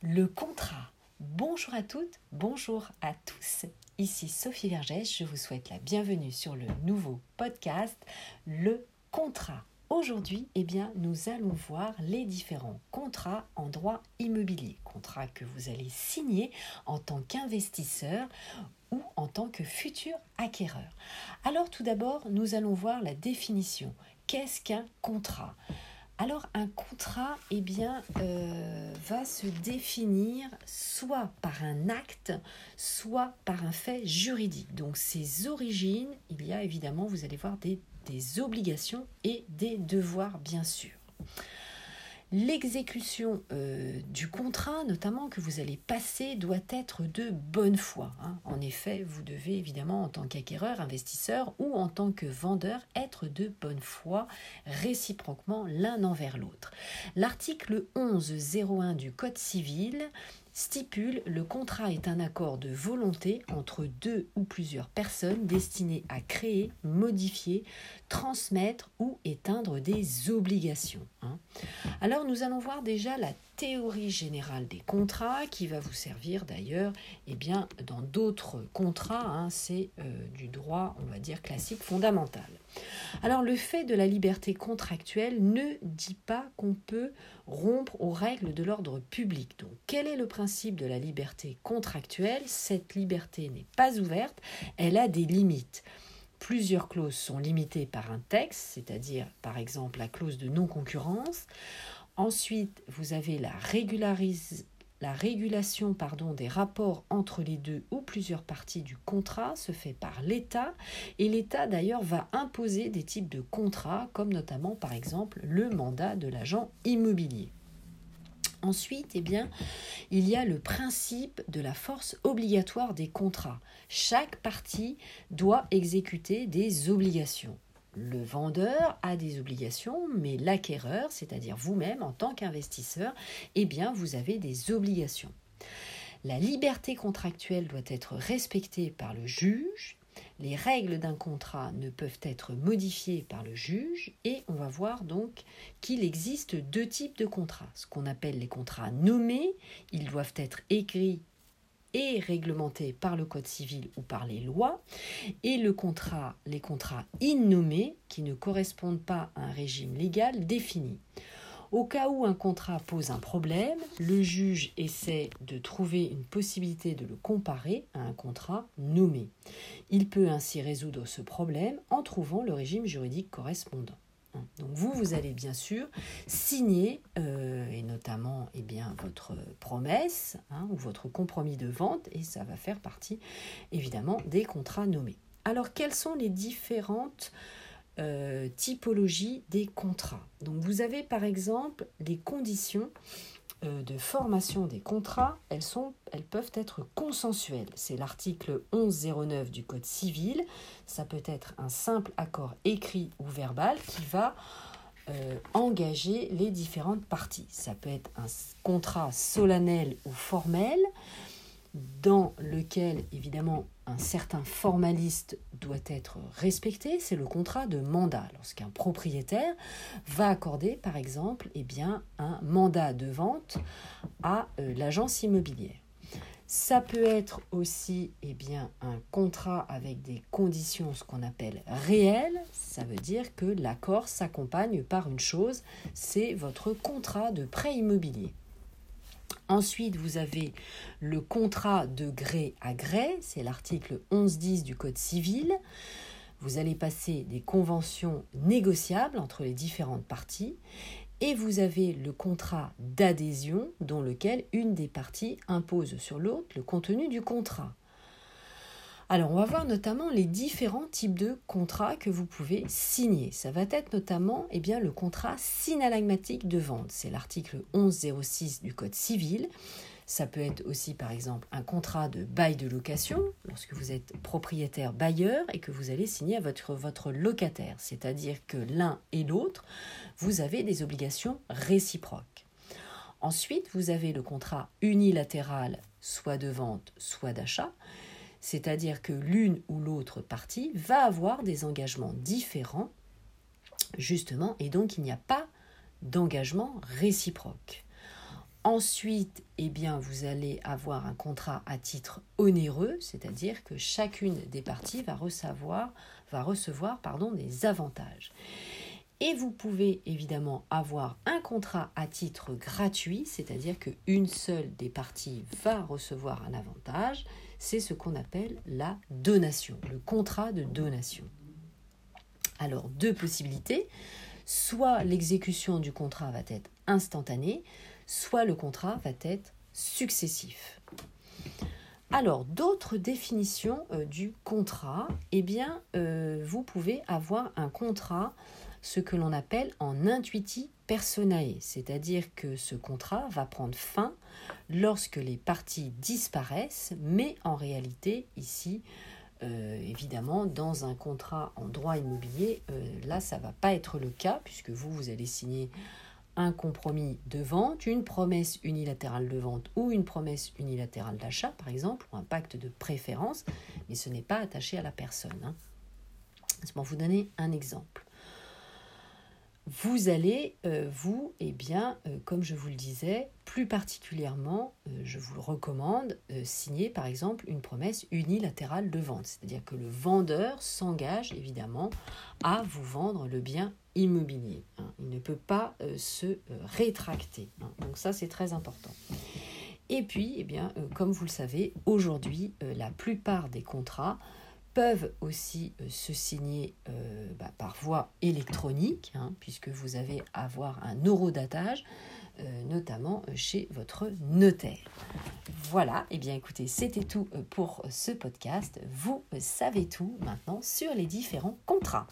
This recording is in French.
Le contrat. Bonjour à toutes, bonjour à tous. Ici Sophie Vergès, je vous souhaite la bienvenue sur le nouveau podcast Le contrat. Aujourd'hui, eh bien, nous allons voir les différents contrats en droit immobilier, contrats que vous allez signer en tant qu'investisseur ou en tant que futur acquéreur. Alors tout d'abord, nous allons voir la définition. Qu'est-ce qu'un contrat? Alors un contrat eh euh, va se définir soit par un acte, soit par un fait juridique. Donc ses origines, il y a évidemment, vous allez voir, des obligations et des devoirs, bien sûr. L'exécution euh, du contrat, notamment que vous allez passer, doit être de bonne foi. Hein. En effet, vous devez évidemment, en tant qu'acquéreur, investisseur ou en tant que vendeur, être de bonne foi réciproquement l'un envers l'autre. L'article 11.01 du Code civil stipule le contrat est un accord de volonté entre deux ou plusieurs personnes destiné à créer, modifier, transmettre ou éteindre des obligations. Hein. Alors nous allons voir déjà la théorie générale des contrats qui va vous servir d'ailleurs eh bien, dans d'autres contrats. Hein, c'est euh, du droit, on va dire, classique fondamental. Alors le fait de la liberté contractuelle ne dit pas qu'on peut rompre aux règles de l'ordre public. Donc quel est le principe de la liberté contractuelle Cette liberté n'est pas ouverte, elle a des limites. Plusieurs clauses sont limitées par un texte, c'est-à-dire par exemple la clause de non-concurrence. Ensuite, vous avez la, la régulation des rapports entre les deux ou plusieurs parties du contrat se fait par l'État et l'État d'ailleurs va imposer des types de contrats comme notamment par exemple le mandat de l'agent immobilier. Ensuite, eh bien, il y a le principe de la force obligatoire des contrats. Chaque partie doit exécuter des obligations. Le vendeur a des obligations, mais l'acquéreur, c'est-à-dire vous-même en tant qu'investisseur, eh bien vous avez des obligations. La liberté contractuelle doit être respectée par le juge. Les règles d'un contrat ne peuvent être modifiées par le juge et on va voir donc qu'il existe deux types de contrats. Ce qu'on appelle les contrats nommés, ils doivent être écrits et réglementé par le Code civil ou par les lois, et les contrats innommés qui ne correspondent pas à un régime légal défini. Au cas où un contrat pose un problème, le juge essaie de trouver une possibilité de le comparer à un contrat nommé. Il peut ainsi résoudre ce problème en trouvant le régime juridique correspondant. Donc vous, vous allez bien sûr signer, euh, et notamment eh bien, votre promesse hein, ou votre compromis de vente, et ça va faire partie évidemment des contrats nommés. Alors quelles sont les différentes euh, typologies des contrats Donc vous avez par exemple les conditions euh, de formation des contrats, elles peuvent être consensuelles. C'est l'article 1109 du Code civil. Ça peut être un simple accord écrit ou verbal qui va euh, engager les différentes parties. Ça peut être un contrat solennel ou formel dans lequel, évidemment, un certain formaliste doit être respecté, c'est le contrat de mandat. Lorsqu'un propriétaire va accorder, par exemple, eh bien, un mandat de vente à euh, l'agence immobilière. Ça peut être aussi eh bien, un contrat avec des conditions, ce qu'on appelle réelles. Ça veut dire que l'accord s'accompagne par une chose, c'est votre contrat de prêt immobilier. Ensuite, vous avez le contrat de gré à gré, c'est l'article 11.10 du Code civil. Vous allez passer des conventions négociables entre les différentes parties et vous avez le contrat d'adhésion dans lequel une des parties impose sur l'autre le contenu du contrat. Alors, on va voir notamment les différents types de contrats que vous pouvez signer. Ça va être notamment eh bien, le contrat synalagmatique de vente. C'est l'article 1106 du Code civil. Ça peut être aussi, par exemple, un contrat de bail de location, lorsque vous êtes propriétaire bailleur et que vous allez signer à votre, votre locataire. C'est-à-dire que l'un et l'autre, vous avez des obligations réciproques. Ensuite, vous avez le contrat unilatéral, soit de vente, soit d'achat c'est-à-dire que l'une ou l'autre partie va avoir des engagements différents, justement, et donc il n'y a pas d'engagement réciproque. Ensuite, eh bien, vous allez avoir un contrat à titre onéreux, c'est-à-dire que chacune des parties va recevoir, va recevoir pardon, des avantages. Et vous pouvez évidemment avoir un contrat à titre gratuit, c'est-à-dire qu'une seule des parties va recevoir un avantage. C'est ce qu'on appelle la donation, le contrat de donation. Alors, deux possibilités. Soit l'exécution du contrat va être instantanée, soit le contrat va être successif. Alors, d'autres définitions euh, du contrat, eh bien, euh, vous pouvez avoir un contrat ce que l'on appelle en intuiti personae, c'est-à-dire que ce contrat va prendre fin lorsque les parties disparaissent, mais en réalité, ici, euh, évidemment, dans un contrat en droit immobilier, euh, là, ça ne va pas être le cas, puisque vous, vous allez signer un compromis de vente, une promesse unilatérale de vente ou une promesse unilatérale d'achat, par exemple, ou un pacte de préférence, mais ce n'est pas attaché à la personne. Hein. Laisse-moi vous donner un exemple vous allez, euh, vous, eh bien, euh, comme je vous le disais, plus particulièrement, euh, je vous le recommande, signer par exemple une promesse unilatérale de vente. C'est-à-dire que le vendeur s'engage évidemment à vous vendre le bien immobilier. Hein. Il ne peut pas se rétracter. Hein. Donc ça, c'est très important. Et puis, eh bien, comme vous le savez, aujourd'hui, la plupart des contrats peuvent aussi euh, se signer euh, bah, par voie électronique, hein, puisque vous avez à avoir un eurodatage, euh, notamment chez votre notaire. Voilà, et eh bien écoutez, c'était tout pour ce podcast. Vous savez tout maintenant sur les différents contrats.